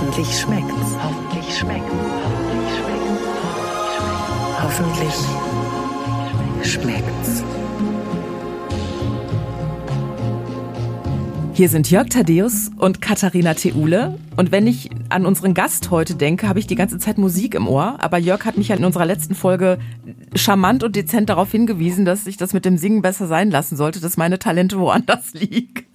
Hoffentlich schmeckt's. Hoffentlich schmeckt's. Hoffentlich schmeckt's. Hier sind Jörg Thaddeus und Katharina Theule. Und wenn ich an unseren Gast heute denke, habe ich die ganze Zeit Musik im Ohr. Aber Jörg hat mich ja in unserer letzten Folge charmant und dezent darauf hingewiesen, dass ich das mit dem Singen besser sein lassen sollte, dass meine Talente woanders liegen.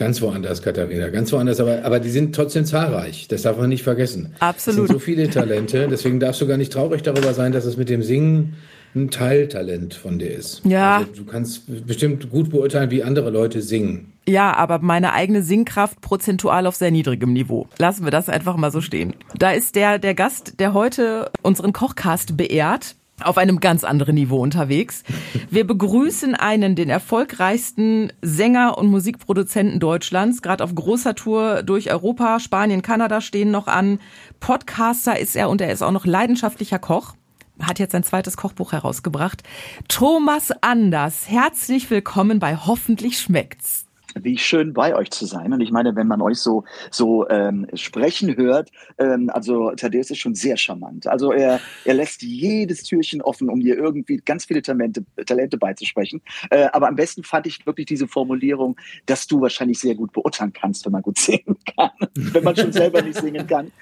Ganz woanders, Katharina, ganz woanders. Aber, aber die sind trotzdem zahlreich. Das darf man nicht vergessen. Absolut. Es sind so viele Talente. Deswegen darfst du gar nicht traurig darüber sein, dass es mit dem Singen ein Teiltalent von dir ist. Ja. Also du kannst bestimmt gut beurteilen, wie andere Leute singen. Ja, aber meine eigene Singkraft prozentual auf sehr niedrigem Niveau. Lassen wir das einfach mal so stehen. Da ist der, der Gast, der heute unseren Kochcast beehrt, auf einem ganz anderen Niveau unterwegs. Wir begrüßen einen, den erfolgreichsten Sänger und Musikproduzenten Deutschlands, gerade auf großer Tour durch Europa, Spanien, Kanada stehen noch an. Podcaster ist er und er ist auch noch leidenschaftlicher Koch hat jetzt sein zweites Kochbuch herausgebracht. Thomas Anders, herzlich willkommen bei Hoffentlich schmeckt's wie schön bei euch zu sein. Und ich meine, wenn man euch so, so ähm, sprechen hört, ähm, also Thaddeus ist schon sehr charmant. Also er, er lässt jedes Türchen offen, um dir irgendwie ganz viele Talente, Talente beizusprechen. Äh, aber am besten fand ich wirklich diese Formulierung, dass du wahrscheinlich sehr gut beurteilen kannst, wenn man gut singen kann. wenn man schon selber nicht singen kann.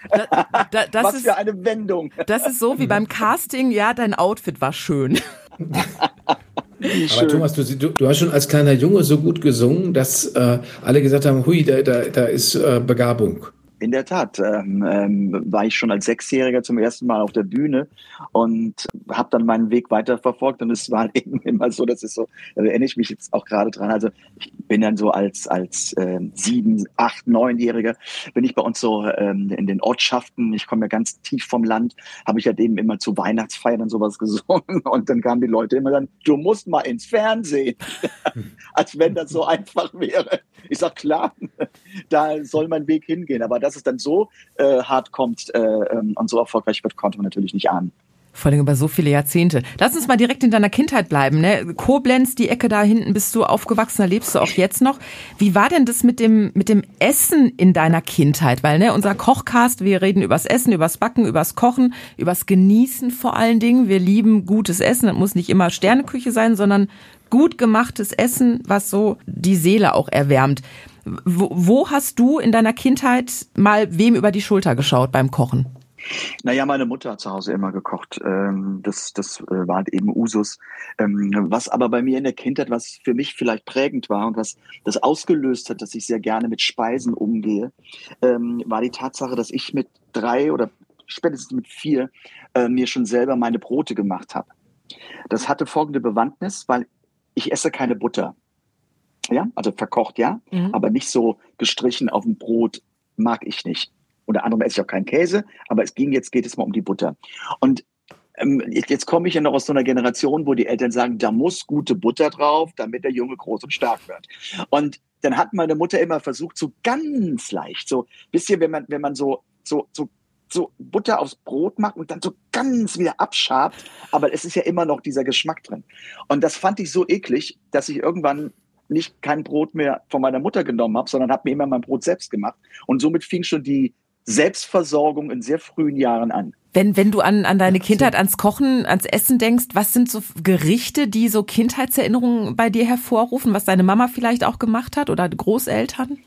Da, da, Was ist, für eine Wendung. Das ist so wie beim Casting, ja, dein Outfit war schön. Aber Thomas, du, du, du, hast schon als kleiner Junge so gut gesungen, dass äh, alle gesagt haben, hui, da, da, da ist äh, Begabung. In der Tat ähm, ähm, war ich schon als Sechsjähriger zum ersten Mal auf der Bühne und habe dann meinen Weg weiter verfolgt und es war eben immer so, das ist so, da erinnere ich mich jetzt auch gerade dran. Also ich bin dann so als als ähm, sieben, acht, neunjähriger bin ich bei uns so ähm, in den Ortschaften. Ich komme ja ganz tief vom Land, habe ich halt eben immer zu Weihnachtsfeiern und sowas gesungen und dann kamen die Leute immer dann, du musst mal ins Fernsehen, als wenn das so einfach wäre. Ich sag klar, da soll mein Weg hingehen, aber dass es dann so äh, hart kommt äh, ähm, und so erfolgreich wird, konnte man natürlich nicht ahnen. Vor allem über so viele Jahrzehnte. Lass uns mal direkt in deiner Kindheit bleiben. Ne? Koblenz, die Ecke da hinten, bist du aufgewachsen, da lebst du auch jetzt noch. Wie war denn das mit dem, mit dem Essen in deiner Kindheit? Weil ne, unser Kochcast, wir reden übers Essen, übers Backen, übers Kochen, übers Genießen vor allen Dingen. Wir lieben gutes Essen. Das muss nicht immer Sterneküche sein, sondern gut gemachtes Essen, was so die Seele auch erwärmt. Wo, hast du in deiner Kindheit mal wem über die Schulter geschaut beim Kochen? Naja, meine Mutter hat zu Hause immer gekocht. Ähm, das, das äh, war halt eben Usus. Ähm, was aber bei mir in der Kindheit, was für mich vielleicht prägend war und was das ausgelöst hat, dass ich sehr gerne mit Speisen umgehe, ähm, war die Tatsache, dass ich mit drei oder spätestens mit vier äh, mir schon selber meine Brote gemacht habe. Das hatte folgende Bewandtnis, weil ich esse keine Butter. Ja, also verkocht ja, mhm. aber nicht so gestrichen auf dem Brot mag ich nicht. Unter anderem esse ich auch keinen Käse, aber es ging jetzt geht es mal um die Butter. Und ähm, jetzt komme ich ja noch aus so einer Generation, wo die Eltern sagen, da muss gute Butter drauf, damit der Junge groß und stark wird. Und dann hat meine Mutter immer versucht, so ganz leicht, so, wisst ihr, wenn man, wenn man so, so, so so Butter aufs Brot macht und dann so ganz wieder abschabt, aber es ist ja immer noch dieser Geschmack drin. Und das fand ich so eklig, dass ich irgendwann nicht kein Brot mehr von meiner Mutter genommen habe, sondern habe mir immer mein Brot selbst gemacht. Und somit fing schon die Selbstversorgung in sehr frühen Jahren an. Wenn, wenn du an, an deine Kindheit, ans Kochen, ans Essen denkst, was sind so Gerichte, die so Kindheitserinnerungen bei dir hervorrufen, was deine Mama vielleicht auch gemacht hat oder Großeltern?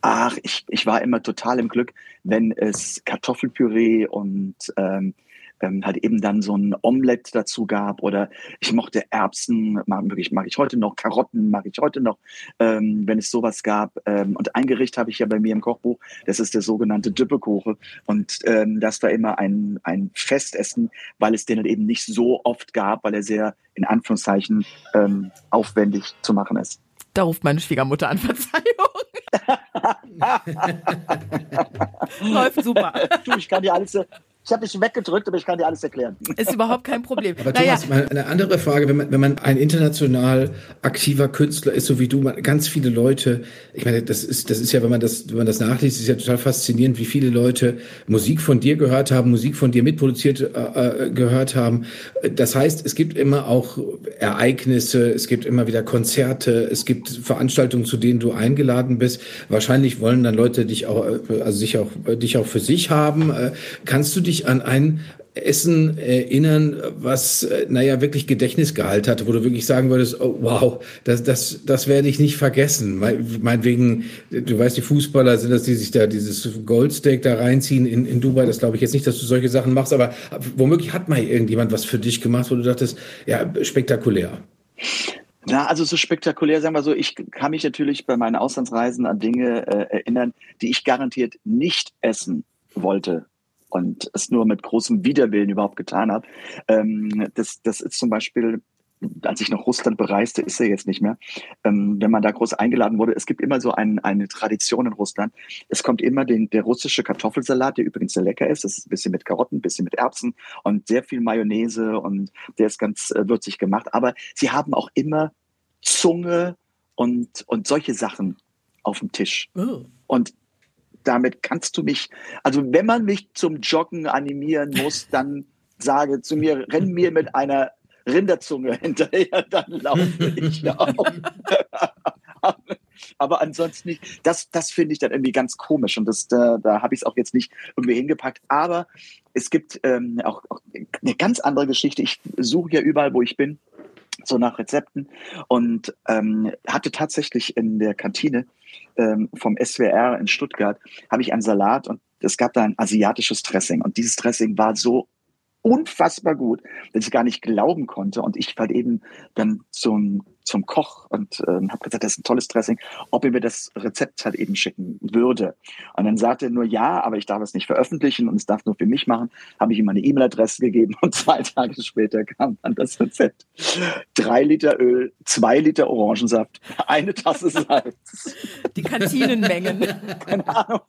Ach, ich, ich war immer total im Glück, wenn es Kartoffelpüree und ähm, ähm, halt eben dann so ein Omelett dazu gab oder ich mochte Erbsen, mag, ich, mag ich heute noch, Karotten mag ich heute noch, ähm, wenn es sowas gab. Ähm, und ein Gericht habe ich ja bei mir im Kochbuch, das ist der sogenannte Düppelkuche und ähm, das war immer ein, ein Festessen, weil es den halt eben nicht so oft gab, weil er sehr in Anführungszeichen ähm, aufwendig zu machen ist. Da ruft meine Schwiegermutter an Verzeihung. Läuft super. Du, ich kann dir alles, Ich habe dich weggedrückt, aber ich kann dir alles erklären. Ist überhaupt kein Problem. Aber naja. Thomas, eine andere Frage, wenn man, wenn man ein international aktiver Künstler ist, so wie du, man, ganz viele Leute, ich meine, das ist, das ist ja, wenn man das, wenn man das nachliest, ist ja total faszinierend, wie viele Leute Musik von dir gehört haben, Musik von dir mitproduziert äh, äh gehört haben. Das heißt, es gibt immer auch Ereignisse, es gibt immer wieder Konzerte, es gibt Veranstaltungen, zu denen du eingeladen bist. Wahrscheinlich wollen dann Leute dich auch, äh, also sich auch, dich auch für sich haben. Äh, kannst du dich dich an ein Essen erinnern, was, äh, naja, wirklich Gedächtnisgehalt hatte, wo du wirklich sagen würdest, oh, wow, das, das, das werde ich nicht vergessen. Meinetwegen, du weißt, die Fußballer sind das, die sich da dieses Goldsteak da reinziehen in, in Dubai. Das glaube ich jetzt nicht, dass du solche Sachen machst, aber womöglich hat mal irgendjemand was für dich gemacht, wo du dachtest, ja, spektakulär. Ja, also so spektakulär, sagen wir so, ich kann mich natürlich bei meinen Auslandsreisen an Dinge äh, erinnern, die ich garantiert nicht essen wollte und es nur mit großem Widerwillen überhaupt getan habe. Ähm, das, das ist zum Beispiel als ich noch Russland bereiste, ist er jetzt nicht mehr. Ähm, wenn man da groß eingeladen wurde, es gibt immer so ein, eine Tradition in Russland. Es kommt immer den, der russische Kartoffelsalat, der übrigens sehr lecker ist. Das ist ein bisschen mit Karotten, ein bisschen mit Erbsen und sehr viel Mayonnaise und der ist ganz äh, würzig gemacht. Aber sie haben auch immer Zunge und, und solche Sachen auf dem Tisch. Oh. Und damit kannst du mich, also wenn man mich zum Joggen animieren muss, dann sage zu mir, renn mir mit einer Rinderzunge hinterher, dann laufe ich auch. Aber ansonsten nicht. Das, das finde ich dann irgendwie ganz komisch und das, da, da habe ich es auch jetzt nicht irgendwie hingepackt. Aber es gibt ähm, auch, auch eine ganz andere Geschichte. Ich suche ja überall, wo ich bin, so nach Rezepten und ähm, hatte tatsächlich in der Kantine ähm, vom SWR in Stuttgart habe ich einen Salat und es gab da ein asiatisches Dressing und dieses Dressing war so unfassbar gut, dass ich gar nicht glauben konnte. Und ich halt eben dann zum, zum Koch und äh, habe gesagt, das ist ein tolles Dressing, ob er mir das Rezept halt eben schicken würde. Und dann sagte er nur ja, aber ich darf es nicht veröffentlichen und es darf nur für mich machen. Habe ich ihm meine E-Mail-Adresse gegeben und zwei Tage später kam dann das Rezept. Drei Liter Öl, zwei Liter Orangensaft, eine Tasse Salz. Die Kantinenmengen. keine Ahnung.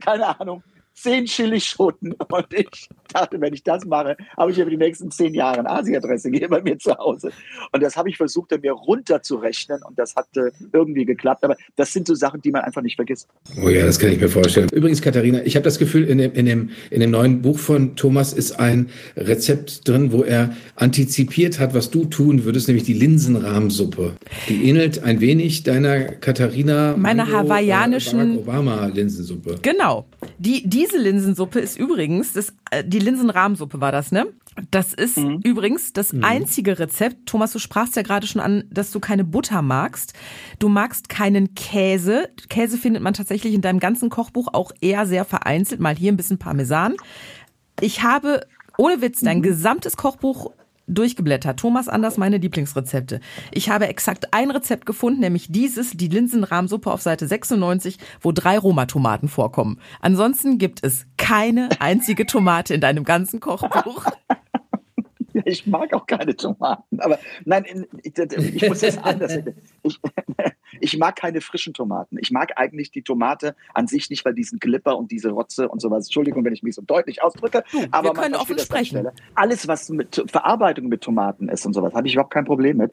Keine Ahnung zehn Chilischoten. Und ich dachte, wenn ich das mache, habe ich ja für die nächsten zehn Jahre ein Asia-Dressing hier bei mir zu Hause. Und das habe ich versucht, mir runterzurechnen und das hat äh, irgendwie geklappt. Aber das sind so Sachen, die man einfach nicht vergisst. Oh ja, das kann ich mir vorstellen. Übrigens, Katharina, ich habe das Gefühl, in dem, in, dem, in dem neuen Buch von Thomas ist ein Rezept drin, wo er antizipiert hat, was du tun würdest, nämlich die Linsenrahmsuppe. Die ähnelt ein wenig deiner Katharina. Meiner äh, hawaiianischen. Obama-Linsensuppe. Genau. Die, die diese Linsensuppe ist übrigens, das, äh, die Linsenrahmsuppe war das, ne? Das ist mhm. übrigens das mhm. einzige Rezept. Thomas, du sprachst ja gerade schon an, dass du keine Butter magst. Du magst keinen Käse. Käse findet man tatsächlich in deinem ganzen Kochbuch auch eher sehr vereinzelt. Mal hier ein bisschen Parmesan. Ich habe ohne Witz dein mhm. gesamtes Kochbuch durchgeblättert. Thomas Anders, meine Lieblingsrezepte. Ich habe exakt ein Rezept gefunden, nämlich dieses, die Linsenrahmsuppe auf Seite 96, wo drei Roma-Tomaten vorkommen. Ansonsten gibt es keine einzige Tomate in deinem ganzen Kochbuch. Ich mag auch keine Tomaten. Aber nein, ich, ich muss jetzt anders. Ich, ich mag keine frischen Tomaten. Ich mag eigentlich die Tomate an sich nicht, weil diesen Glipper und diese Rotze und sowas. Entschuldigung, wenn ich mich so deutlich ausdrücke. Du, aber wir können offen sprechen. Alles, was mit Verarbeitung mit Tomaten ist und sowas, habe ich überhaupt kein Problem mit.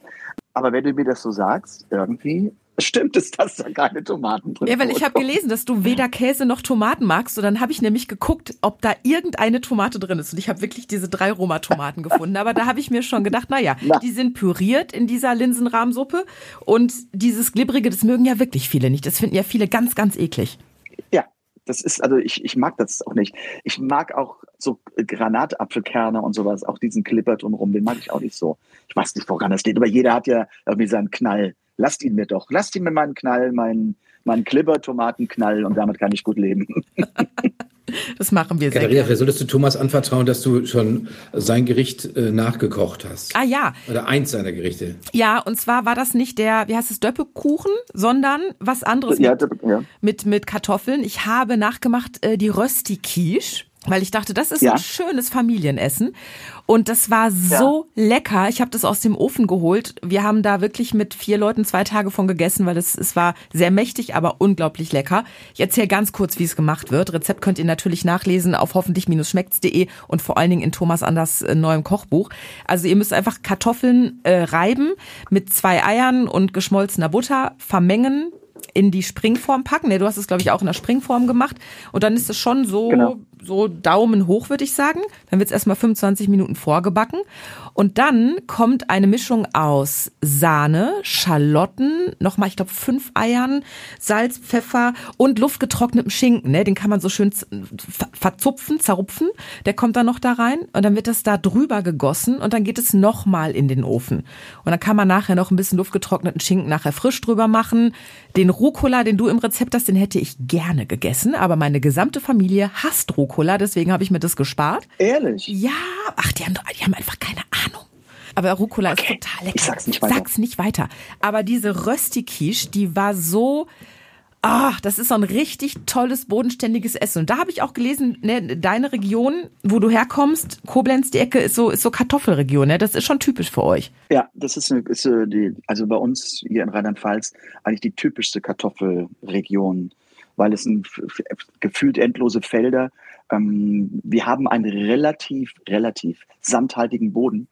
Aber wenn du mir das so sagst, irgendwie stimmt es, dass da keine Tomaten drin sind. Ja, weil ich habe gelesen, dass du weder Käse noch Tomaten magst. Und dann habe ich nämlich geguckt, ob da irgendeine Tomate drin ist. Und ich habe wirklich diese drei Roma-Tomaten gefunden. Aber da habe ich mir schon gedacht, naja, Na. die sind püriert in dieser Linsenrahmsuppe. Und dieses Glibbrige, das mögen ja wirklich viele nicht. Das finden ja viele ganz, ganz eklig. Ja, das ist, also ich, ich mag das auch nicht. Ich mag auch so Granatapfelkerne und sowas, auch diesen Clipper drumherum, den mag ich auch nicht so. Ich weiß nicht, woran das liegt, aber jeder hat ja irgendwie seinen Knall lasst ihn mir doch. Lasst ihn mir meinen Knall, meinen, meinen Klibber-Tomatenknall und damit kann ich gut leben. Das machen wir Katharina, sehr gerne. solltest du Thomas anvertrauen, dass du schon sein Gericht äh, nachgekocht hast. Ah ja. Oder eins seiner Gerichte. Ja, und zwar war das nicht der, wie heißt es, Döppekuchen, sondern was anderes ja, mit, ja. mit, mit Kartoffeln. Ich habe nachgemacht äh, die Rösti-Quiche. Weil ich dachte, das ist Ja. ein schönes Familienessen. Und das war so lecker. Ich habe das aus dem Ofen geholt. Wir haben da wirklich mit vier Leuten zwei Tage von gegessen, weil es, es war sehr mächtig, aber unglaublich lecker. Ich erzähle ganz kurz, wie es gemacht wird. Rezept könnt ihr natürlich nachlesen auf hoffentlich-schmeckt's.de und vor allen Dingen in Thomas Anders äh, neuem Kochbuch. Also ihr müsst einfach Kartoffeln äh, reiben mit zwei Eiern und geschmolzener Butter, vermengen, in die Springform packen. Ne, du hast es, glaube ich, auch in der Springform gemacht. Und dann ist es schon so, Genau. So Daumen hoch, würde ich sagen. Dann wird es erstmal 25 Minuten vorgebacken. Und dann kommt eine Mischung aus Sahne, Schalotten, nochmal, ich glaube, fünf Eiern, Salz, Pfeffer und luftgetrocknetem Schinken. Ne? Den kann man so schön verzupfen, zerrupfen. Der kommt dann noch da rein und dann wird das da drüber gegossen und dann geht es nochmal in den Ofen. Und dann kann man nachher noch ein bisschen luftgetrockneten Schinken nachher frisch drüber machen. Den Rucola, den du im Rezept hast, den hätte ich gerne gegessen, aber meine gesamte Familie hasst Rucola, deswegen habe ich mir das gespart. Ehrlich? Ja, ach, die haben, die haben einfach keine Ahnung. Aber Rucola ist Okay, total lecker. ich sag's nicht weiter. Sag's nicht weiter. Aber diese Rösti-Quiche, die war so, ah, das ist so ein richtig tolles, bodenständiges Essen. Und da habe ich auch gelesen, ne, deine Region, wo du herkommst, Koblenz, die Ecke, ist so, ist so Kartoffelregion, ne? Das ist schon typisch für euch. Ja, das ist, eine, ist die, also bei uns hier in Rheinland-Pfalz eigentlich die typischste Kartoffelregion, weil es f- gefühlt endlose Felder. Ähm, wir haben einen relativ, relativ sandhaltigen Boden.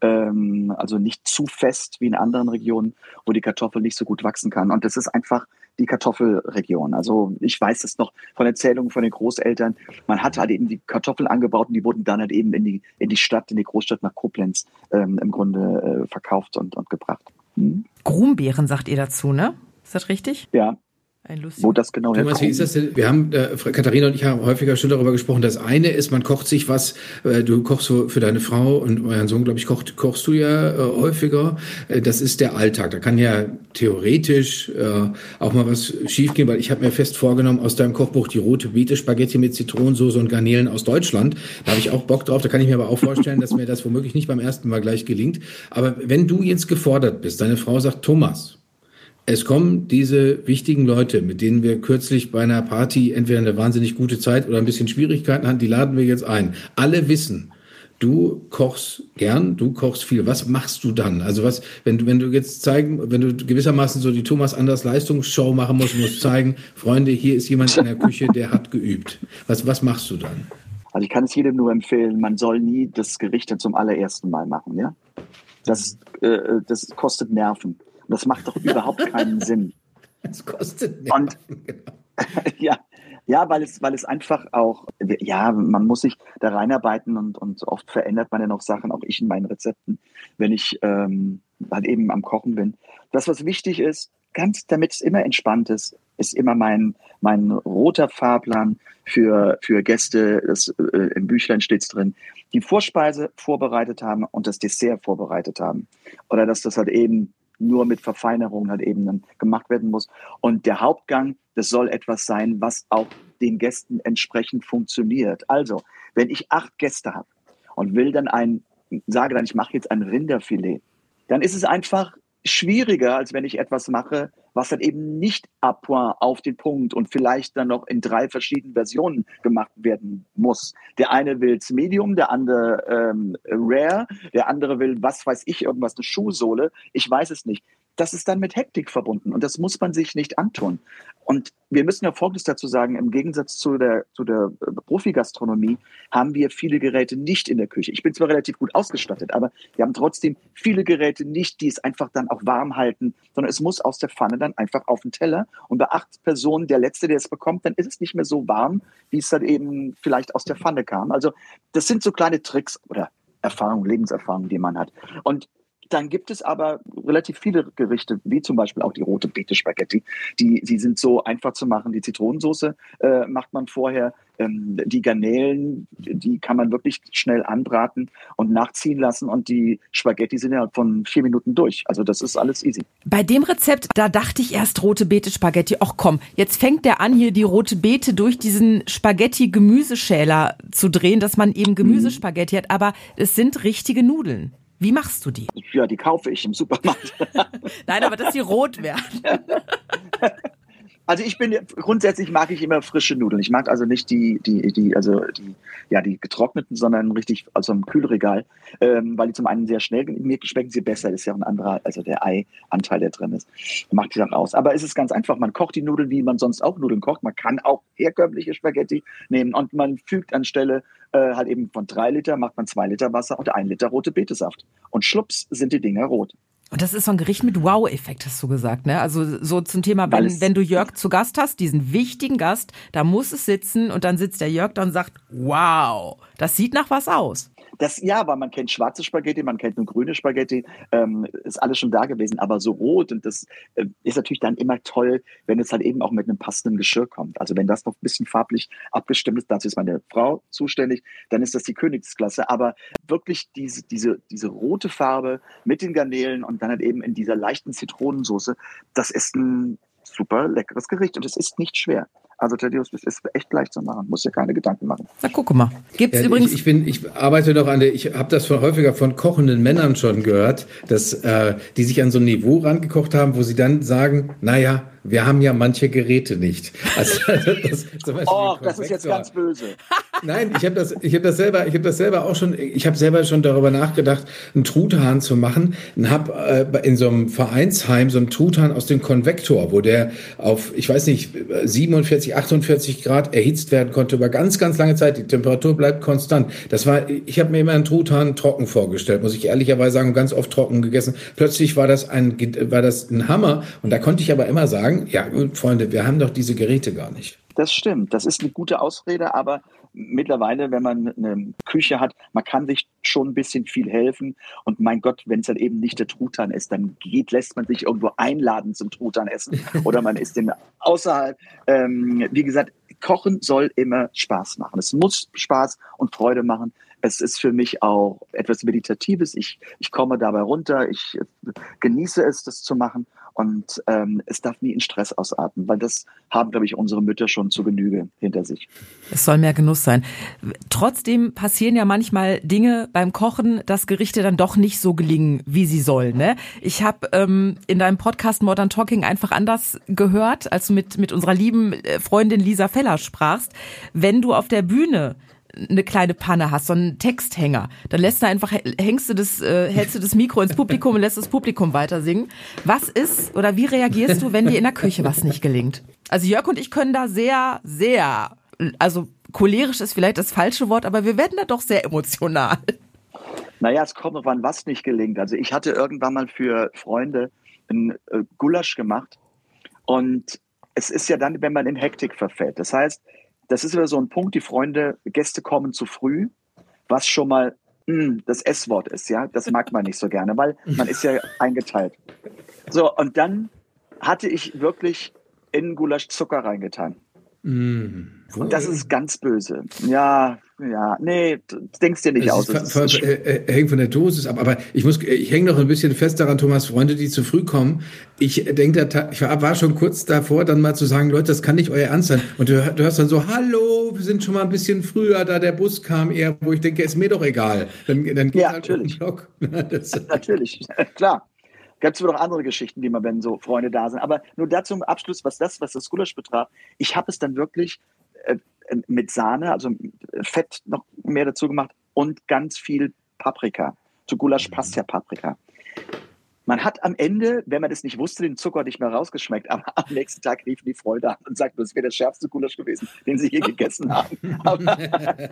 Ähm, also nicht zu fest wie in anderen Regionen, wo die Kartoffel nicht so gut wachsen kann. Und das ist einfach die Kartoffelregion. Also ich weiß es noch von Erzählungen von den Großeltern. Man hat halt eben die Kartoffeln angebaut und die wurden dann halt eben in die, in die Stadt, in die Großstadt nach Koblenz ähm, im Grunde äh, verkauft und, und gebracht. Hm? Grumbeeren sagt ihr dazu, ne? Ist das richtig? Ja, Ein lustig. wo das genau Thomas, wie ist das denn? Wir haben, äh, Katharina und ich haben häufiger schon darüber gesprochen. Das eine ist, man kocht sich was, äh, du kochst so für deine Frau und euren Sohn, glaube ich, kocht, kochst du ja äh, häufiger. Äh, das ist der Alltag. Da kann ja theoretisch äh, auch mal was schiefgehen, weil ich habe mir fest vorgenommen, aus deinem Kochbuch die rote Beete, Spaghetti mit Zitronensoße und Garnelen aus Deutschland. Da habe ich auch Bock drauf. Da kann ich mir aber auch vorstellen, dass mir das womöglich nicht beim ersten Mal gleich gelingt. Aber wenn du jetzt gefordert bist, deine Frau sagt, Thomas, es kommen diese wichtigen Leute, mit denen wir kürzlich bei einer Party entweder eine wahnsinnig gute Zeit oder ein bisschen Schwierigkeiten hatten, die laden wir jetzt ein. Alle wissen, du kochst gern, du kochst viel. Was machst du dann? Also was, wenn du, wenn du jetzt zeigen, wenn du gewissermaßen so die Thomas Anders Leistungsshow machen musst, musst zeigen, Freunde, hier ist jemand in der Küche, der hat geübt. Was, was machst du dann? Also ich kann es jedem nur empfehlen, man soll nie das Gericht zum allerersten Mal machen. Ja? Das, äh, das kostet Nerven. Und das macht doch überhaupt keinen Sinn. Es kostet Und- Genau. ja, ja, weil es, weil es einfach auch, ja, man muss sich da reinarbeiten und, und oft verändert man ja noch Sachen, auch ich in meinen Rezepten, wenn ich ähm, halt eben am Kochen bin. Das, was wichtig ist, ganz, damit es immer entspannt ist, ist immer mein, mein roter Fahrplan für, für Gäste, das, äh, im Büchlein steht's drin, die Vorspeise vorbereitet haben und das Dessert vorbereitet haben. Oder dass das halt eben nur mit Verfeinerungen halt eben gemacht werden muss. Und der Hauptgang, das soll etwas sein, was auch den Gästen entsprechend funktioniert. Also, wenn ich acht Gäste habe und will dann ein, sage dann, ich mache jetzt ein Rinderfilet, dann ist es einfach schwieriger, als wenn ich etwas mache, was dann eben nicht à point auf den Punkt und vielleicht dann noch in drei verschiedenen Versionen gemacht werden muss. Der eine will's Medium, der andere ähm, Rare, der andere will, was weiß ich, irgendwas, eine Schuhsohle. Ich weiß es nicht. Das ist dann mit Hektik verbunden und das muss man sich nicht antun. Und wir müssen ja Folgendes dazu sagen, im Gegensatz zu der, zu der äh, Profi-Gastronomie haben wir viele Geräte nicht in der Küche. Ich bin zwar relativ gut ausgestattet, aber wir haben trotzdem viele Geräte nicht, die es einfach dann auch warm halten, sondern es muss aus der Pfanne dann einfach auf den Teller. Und bei acht Personen, der Letzte, der es bekommt, dann ist es nicht mehr so warm, wie es dann eben vielleicht aus der Pfanne kam. Also das sind so kleine Tricks oder Erfahrungen, Lebenserfahrungen, die man hat. Und dann gibt es aber relativ viele Gerichte, wie zum Beispiel auch die rote Beete Spaghetti. Die, die sind so einfach zu machen. Die Zitronensoße äh, macht man vorher. Ähm, die Garnelen, die kann man wirklich schnell anbraten und nachziehen lassen. Und die Spaghetti sind ja von vier Minuten durch. Also das ist alles easy. Bei dem Rezept, da dachte ich erst rote Beete Spaghetti. Ach komm, jetzt fängt der an, hier die rote Beete durch diesen Spaghetti-Gemüseschäler zu drehen, dass man eben Gemüsespaghetti hat. Aber es sind richtige Nudeln. Wie machst du die? Ja, die kaufe ich im Supermarkt. Nein, aber dass sie rot werden. Also ich bin grundsätzlich mag ich immer frische Nudeln. Ich mag also nicht die, die, die, also die, ja, die getrockneten, sondern richtig aus also dem Kühlregal, ähm, weil die zum einen sehr schnell, mir schmecken sie besser. Das ist ja auch ein anderer, also der Ei-Anteil, der drin ist. Macht die dann aus. Aber es ist ganz einfach. Man kocht die Nudeln, wie man sonst auch Nudeln kocht. Man kann auch herkömmliche Spaghetti nehmen und man fügt anstelle äh, halt eben von drei Liter macht man zwei Liter Wasser und ein Liter rote Betesaft. Und schlups sind die Dinger rot. Und das ist so ein Gericht mit Wow-Effekt, hast du gesagt, ne? Also so zum Thema, wenn, wenn du Jörg zu Gast hast, diesen wichtigen Gast, da muss es sitzen und dann sitzt der Jörg da und sagt, wow, das sieht nach was aus. Das ja, weil man kennt schwarze Spaghetti, man kennt nur grüne Spaghetti, ähm, ist alles schon da gewesen, aber so rot und das äh, ist natürlich dann immer toll, wenn es halt eben auch mit einem passenden Geschirr kommt. Also wenn das noch ein bisschen farblich abgestimmt ist, dazu ist meine Frau zuständig, dann ist das die Königsklasse. Aber wirklich diese, diese, diese rote Farbe mit den Garnelen und dann halt eben in dieser leichten Zitronensoße, das ist ein super leckeres Gericht und es ist nicht schwer. Also Thaddeus, das ist echt leicht zu machen, muss dir keine Gedanken machen. Na guck mal. Gibt's ja, übrigens ich, ich, bin ich arbeite noch an der ich habe das von häufiger von kochenden Männern schon gehört, dass äh, die sich an so ein Niveau rangekocht haben, wo sie dann sagen, naja, wir haben ja manche Geräte nicht. Also, das, oh, das ist jetzt ganz böse. Nein, ich habe das, ich habe das selber, ich habe das selber auch schon, ich habe selber schon darüber nachgedacht, einen Truthahn zu machen. Und habe äh, in so einem Vereinsheim so einen Truthahn aus dem Konvektor, wo der auf, ich weiß nicht, 47, 48 Grad erhitzt werden konnte über ganz, ganz lange Zeit. Die Temperatur bleibt konstant. Das war, ich habe mir immer einen Truthahn trocken vorgestellt, muss ich ehrlicherweise sagen, ganz oft trocken gegessen. Plötzlich war das ein, war das ein Hammer. Und da konnte ich aber immer sagen, ja, Freunde, wir haben doch diese Geräte gar nicht. Das stimmt. Das ist eine gute Ausrede, aber mittlerweile, wenn man eine Küche hat, man kann sich schon ein bisschen viel helfen. Und mein Gott, wenn es dann eben nicht der Truthahn ist, dann geht, lässt man sich irgendwo einladen zum Truthahn essen oder man isst den außerhalb. Ähm, wie gesagt, Kochen soll immer Spaß machen. Es muss Spaß und Freude machen. Es ist für mich auch etwas Meditatives. Ich, ich komme dabei runter. Ich genieße es, das zu machen. Und ähm, es darf nie in Stress ausarten, weil das haben, glaube ich, unsere Mütter schon zu Genüge hinter sich. Es soll mehr Genuss sein. Trotzdem passieren ja manchmal Dinge beim Kochen, dass Gerichte dann doch nicht so gelingen, wie sie sollen. Ne? Ich habe ähm, in deinem Podcast Modern Talking einfach anders gehört, als du mit, mit unserer lieben äh, Freundin Lisa Feller sprachst. Wenn du auf der Bühne eine kleine Panne hast, so einen Texthänger, dann lässt du einfach, hängst du das, äh, hältst du das Mikro ins Publikum und lässt das Publikum weiter singen. Was ist oder wie reagierst du, wenn dir in der Küche was nicht gelingt? Also Jörg und ich können da sehr, sehr, also cholerisch ist vielleicht das falsche Wort, aber wir werden da doch sehr emotional. Naja, es kommt noch an, was nicht gelingt. Also ich hatte irgendwann mal für Freunde ein äh, Gulasch gemacht und es ist ja dann, wenn man in Hektik verfällt. Das heißt, das ist wieder so ein Punkt, die Freunde, Gäste kommen zu früh, was schon mal mh, hm, das S-Wort ist, ja. Das mag man nicht so gerne, weil man ist ja eingeteilt. So, und dann hatte ich wirklich in Gulasch Zucker reingetan. Mm. Und das ist ganz böse. Ja, ja, nee, denkst dir nicht aus. Ist äh, äh, hängt von der Dosis ab. Aber ich muss, ich hänge noch ein bisschen fest daran, Thomas, Freunde, die zu früh kommen. Ich denke, ich war schon kurz davor, dann mal zu sagen, Leute, das kann nicht euer Ernst sein. Und du, du hörst dann so, hallo, wir sind schon mal ein bisschen früher, da der Bus kam eher, wo ich denke, ist mir doch egal. Dann, dann geht ja, halt natürlich. Block. natürlich, klar. Gibt es noch andere Geschichten, die man, wenn so Freunde da sind. Aber nur dazu im Abschluss, was das, was das Gulasch betraf, ich habe es dann wirklich äh, mit Sahne, also Fett noch mehr dazu gemacht und ganz viel Paprika. Zu Gulasch passt ja Paprika. Man hat am Ende, wenn man das nicht wusste, den Zucker nicht mehr rausgeschmeckt, aber am nächsten Tag riefen die Freude an und sagten, das wäre der schärfste Gulasch gewesen, den sie je gegessen haben. Aber,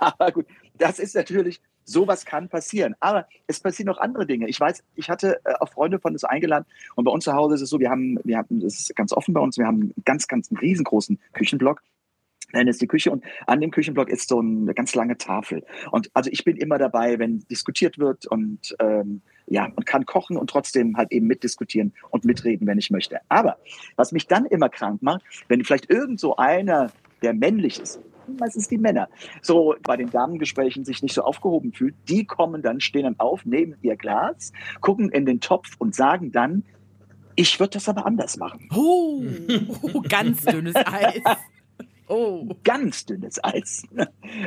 aber, gut, das ist natürlich, sowas kann passieren. Aber es passieren noch andere Dinge. Ich weiß, ich hatte äh, auch Freunde von uns eingeladen und bei uns zu Hause ist es so, wir haben, wir haben, das ist ganz offen bei uns, wir haben einen ganz, ganz einen riesengroßen Küchenblock nennen es die Küche und an dem Küchenblock ist so eine ganz lange Tafel. Und also ich bin immer dabei, wenn diskutiert wird und ähm, ja, und kann kochen und trotzdem halt eben mitdiskutieren und mitreden, wenn ich möchte. Aber was mich dann immer krank macht, wenn vielleicht irgend so einer, der männlich ist, meistens die Männer, so bei den Damengesprächen sich nicht so aufgehoben fühlt, die kommen dann, stehen dann auf, nehmen ihr Glas, gucken in den Topf und sagen dann, ich würde das aber anders machen. Oh, oh ganz dünnes Eis. Oh. Ganz dünnes Eis.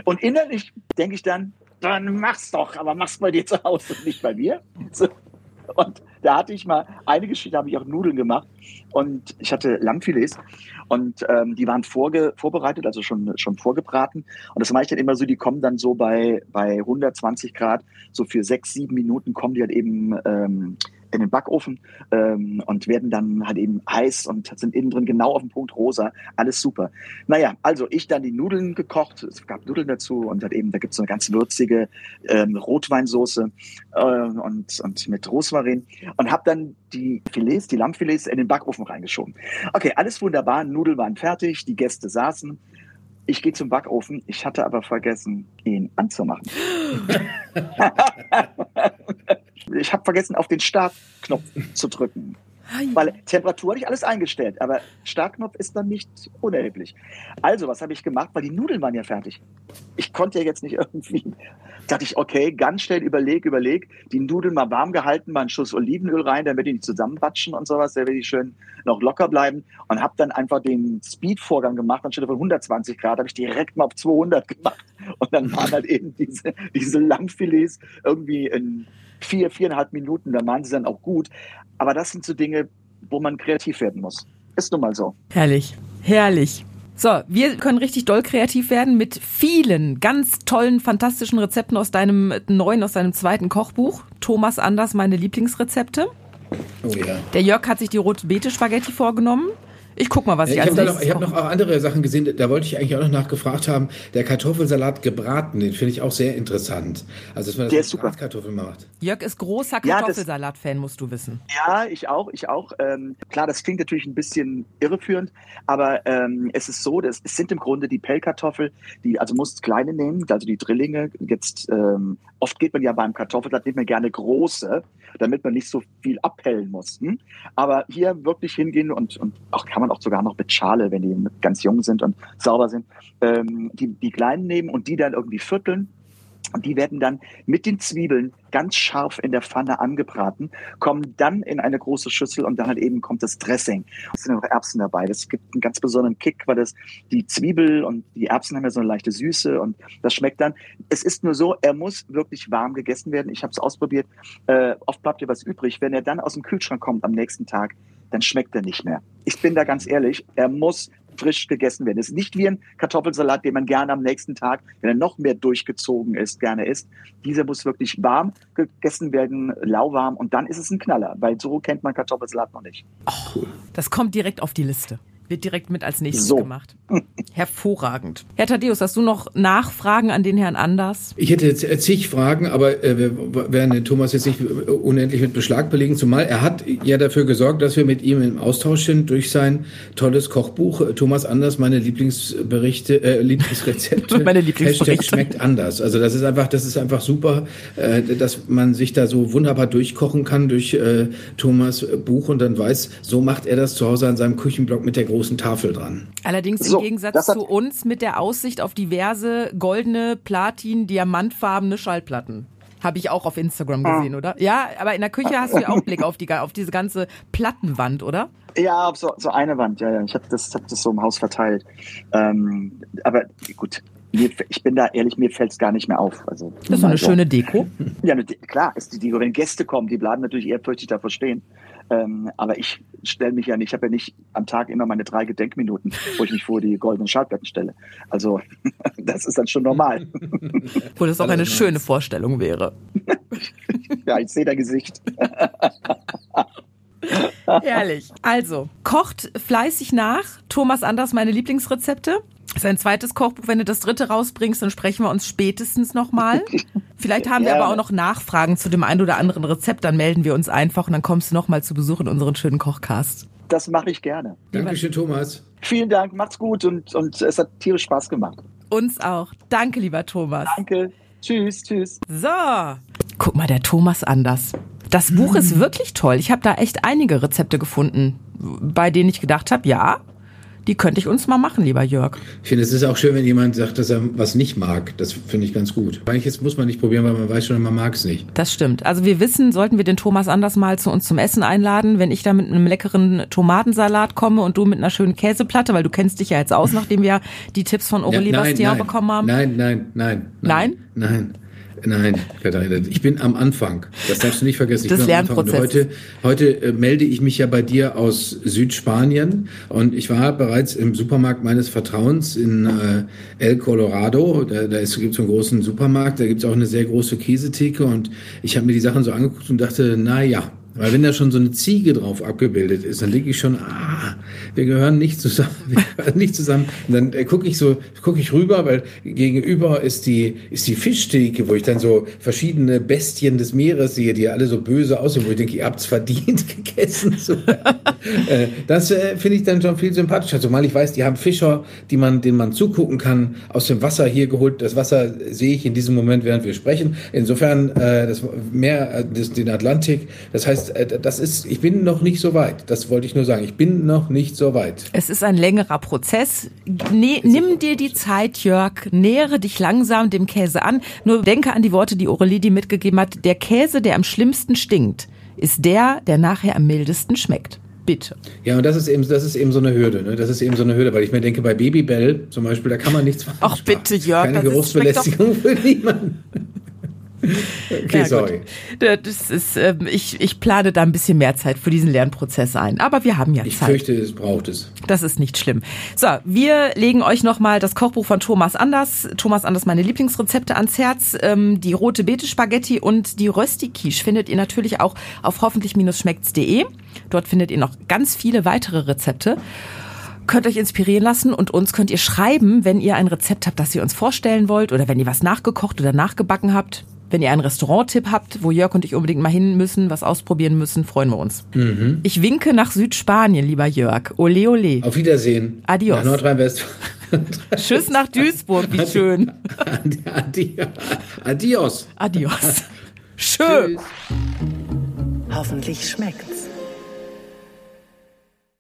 Und innerlich denke ich dann, dann mach's doch, aber mach's bei dir zu Hause und nicht bei mir. So. Und da hatte ich mal eine Geschichte, habe ich auch Nudeln gemacht und ich hatte Lammfilets und ähm, die waren vorge vorbereitet, also schon, schon vorgebraten. Und das mache ich dann immer so, die kommen dann so bei, bei 120 Grad, so für sechs, sieben Minuten kommen die halt eben ähm, in den Backofen ähm, und werden dann halt eben heiß und sind innen drin genau auf dem Punkt rosa. Alles super. Naja, also ich dann die Nudeln gekocht, es gab Nudeln dazu und halt eben, da gibt es so eine ganz würzige ähm, Rotweinsoße äh, und, und mit Rosmarin und habe dann die Filets, die Lammfilets in den Backofen reingeschoben. Okay, alles wunderbar, Nudeln waren fertig, die Gäste saßen. Ich gehe zum Backofen. Ich hatte aber vergessen, ihn anzumachen. ich habe vergessen, auf den Startknopf zu drücken. Weil Temperatur hatte ich alles eingestellt, aber Startknopf ist dann nicht unerheblich. Also, was habe ich gemacht? Weil die Nudeln waren ja fertig. Ich konnte ja jetzt nicht irgendwie. Dachte ich, okay, ganz schnell überleg, überleg. Die Nudeln mal warm gehalten, mal einen Schuss Olivenöl rein, damit die nicht zusammenbatschen und sowas, damit die schön noch locker bleiben. Und habe dann einfach den Speed-Vorgang gemacht. Anstelle von 120 Grad habe ich direkt mal auf 200 gemacht. Und dann waren halt eben diese, diese Lammfilets irgendwie in vier, viereinhalb Minuten, da machen sie dann auch gut. Aber das sind so Dinge, wo man kreativ werden muss. Ist nun mal so. Herrlich, herrlich. So, wir können richtig doll kreativ werden mit vielen ganz tollen, fantastischen Rezepten aus deinem neuen, aus deinem zweiten Kochbuch. Thomas Anders, meine Lieblingsrezepte. Oh ja. Der Jörg hat sich die rote Beete Spaghetti vorgenommen. Ich guck mal, was ich, Ich als habe nächstes noch, ich hab koche. noch auch andere Sachen gesehen, da wollte ich eigentlich auch noch nachgefragt haben. Der Kartoffelsalat gebraten, den finde ich auch sehr interessant. Also, dass man das Der mit ist super. Macht. Jörg ist großer Kartoffelsalat-Fan, musst du wissen. Ja, ich auch, ich auch. Ähm, klar, das klingt natürlich ein bisschen irreführend, aber ähm, es ist so, dass es sind im Grunde die Pellkartoffel, die also musst kleine nehmen, also die Drillinge. Jetzt ähm, oft geht man ja beim Kartoffelsalat nimmt man gerne große, damit man nicht so viel abpellen muss. Hm? Aber hier wirklich hingehen und und auch kann man auch sogar noch mit Schale, wenn die ganz jung sind und sauber sind, ähm, die die kleinen nehmen und die dann irgendwie vierteln und die werden dann mit den Zwiebeln ganz scharf in der Pfanne angebraten, kommen dann in eine große Schüssel und dann halt eben kommt das Dressing. Es sind auch Erbsen dabei. Das gibt einen ganz besonderen Kick, weil das die Zwiebel und die Erbsen haben ja so eine leichte Süße und das schmeckt dann. Es ist nur so, er muss wirklich warm gegessen werden. Ich habe es ausprobiert. Äh, oft bleibt ja was übrig. Wenn er dann aus dem Kühlschrank kommt am nächsten Tag, dann schmeckt er nicht mehr. Ich bin da ganz ehrlich, er muss frisch gegessen werden. Es ist nicht wie ein Kartoffelsalat, den man gerne am nächsten Tag, wenn er noch mehr durchgezogen ist, gerne isst. Dieser muss wirklich warm gegessen werden, lauwarm und dann ist es ein Knaller, weil so kennt man Kartoffelsalat noch nicht. Das kommt direkt auf die Liste. Wird direkt mit als nächstes So. gemacht. Hervorragend. Herr Thaddeus, hast du noch Nachfragen an den Herrn Anders? Ich hätte jetzt äh, zig Fragen, aber äh, wir werden den Thomas jetzt nicht äh, unendlich mit Beschlag belegen, zumal er hat ja dafür gesorgt, dass wir mit ihm im Austausch sind durch sein tolles Kochbuch. Äh, Thomas Anders, meine Lieblingsberichte, äh, Lieblingsrezepte. Meine Lieblingsberichte. Hashtag schmeckt anders. Also das ist einfach, das ist einfach super, äh, dass man sich da so wunderbar durchkochen kann durch äh, Thomas Buch und dann weiß, so macht er das zu Hause an seinem Küchenblock mit der großen Tafel dran. Allerdings So, im Gegensatz das hat- zu uns mit der Aussicht auf diverse goldene, platin, diamantfarbene Schallplatten. Habe ich auch auf Instagram Ah. gesehen, oder? Ja, aber in der Küche hast du ja auch Blick auf, die, auf diese ganze Plattenwand, oder? Ja, auf so, so eine Wand, ja, ja. Ich habe das, hab das so im Haus verteilt. Ähm, aber gut, mir, ich bin da ehrlich, mir fällt es gar nicht mehr auf. Also, Das ist so eine schöne Deko. Ja, ne, klar, ist die, die, wenn Gäste kommen, die bleiben natürlich ehrfürchtig davor stehen. Ähm, aber ich stelle mich ja nicht, ich habe ja nicht am Tag immer meine drei Gedenkminuten, wo ich mich vor die goldenen Schallplatten stelle. Also das ist dann schon normal. Obwohl das auch eine schöne Vorstellung wäre. ja, ich sehe dein Gesicht. Herrlich. Also, kocht fleißig nach. Thomas Anders, meine Lieblingsrezepte. Sein zweites Kochbuch, wenn du das dritte rausbringst, dann sprechen wir uns spätestens nochmal. Vielleicht haben wir aber auch noch Nachfragen zu dem einen oder anderen Rezept, dann melden wir uns einfach und dann kommst du nochmal zu Besuch in unseren schönen Kochcast. Das mache ich gerne. Dankeschön, Thomas. Vielen Dank, macht's gut und, und es hat tierisch Spaß gemacht. Uns auch. Danke, lieber Thomas. Danke. Tschüss, tschüss. So. Guck mal, der Thomas Anders. Das Buch ist wirklich toll. Ich habe da echt einige Rezepte gefunden, bei denen ich gedacht habe, ja, die könnte ich uns mal machen, lieber Jörg. Ich finde, es ist auch schön, wenn jemand sagt, dass er was nicht mag. Das finde ich ganz gut. Jetzt muss man nicht probieren, weil man weiß schon, man mag es nicht. Das stimmt. Also wir wissen, sollten wir den Thomas Anders mal zu uns zum Essen einladen, wenn ich da mit einem leckeren Tomatensalat komme und du mit einer schönen Käseplatte, weil du kennst dich ja jetzt aus, nachdem wir die Tipps von Aurélie Ja, Bastien bekommen haben. Nein, nein, nein, Nein? Nein. Nein, Katharina, ich bin am Anfang. Das darfst du nicht vergessen. Ich. Und Lernprozesses. heute, heute äh, melde ich mich ja bei dir aus Südspanien und ich war bereits im Supermarkt meines Vertrauens in äh, El Colorado. Da, da ist, gibt's so einen großen Supermarkt, da gibt's auch eine sehr große Käsetheke und ich habe mir die Sachen so angeguckt und dachte, na ja, weil wenn da schon so eine Ziege drauf abgebildet ist, dann denke ich schon, ah, wir gehören nicht zusammen, wir gehören nicht zusammen. Und dann äh, gucke ich so, gucke ich rüber, weil gegenüber ist die, ist die Fischtheke, wo ich dann so verschiedene Bestien des Meeres sehe, die alle so böse aussehen, wo ich denke, ihr habt's verdient gegessen. So. äh, das äh, finde ich dann schon viel sympathischer. Zumal ich weiß, die haben Fischer, die man, denen man zugucken kann, aus dem Wasser hier geholt. Das Wasser sehe ich in diesem Moment, während wir sprechen. Insofern, äh, das Meer, äh, das, den Atlantik, das heißt, äh, das ist, ich bin noch nicht so weit. Das wollte ich nur sagen. Ich bin noch nicht so weit. Es ist ein längerer Prozess. Ne, nimm dir die Zeit, Jörg. Nähere dich langsam dem Käse an. Nur denke an die Worte, die Aurelie dir mitgegeben hat. Der Käse, der am schlimmsten stinkt, ist der, der nachher am mildesten schmeckt. Bitte. Ja, und das ist eben, das ist eben so eine Hürde, ne? Das ist eben so eine Hürde, weil ich mir denke, bei Babybell zum Beispiel, da kann man nichts machen. Ach, bitte, Jörg, Keine das ist- Geruchsbelästigung für niemanden. Okay, Ja, sorry. gut. Das ist, ähm, ich, ich plane da ein bisschen mehr Zeit für diesen Lernprozess ein. Aber wir haben ja Ich Zeit. fürchte, es braucht es. Das ist nicht schlimm. So, wir legen euch nochmal das Kochbuch von Thomas Anders, Thomas Anders meine Lieblingsrezepte ans Herz. Ähm, die rote Beete Spaghetti und die Rösti-Quiche findet ihr natürlich auch auf hoffentlich-schmeckt's.de. Dort findet ihr noch ganz viele weitere Rezepte. Könnt euch inspirieren lassen und uns könnt ihr schreiben, wenn ihr ein Rezept habt, das ihr uns vorstellen wollt oder wenn ihr was nachgekocht oder nachgebacken habt. Wenn ihr einen Restauranttipp habt, wo Jörg und ich unbedingt mal hin müssen, was ausprobieren müssen, freuen wir uns. Ich winke nach Südspanien, lieber Jörg. Ole, ole. Auf Wiedersehen. Adios. Nach Nordrhein-Westfalen. Tschüss nach Duisburg, wie schön. Adi- Adios. Adios. Schön. Tschüss. Hoffentlich schmeckt's.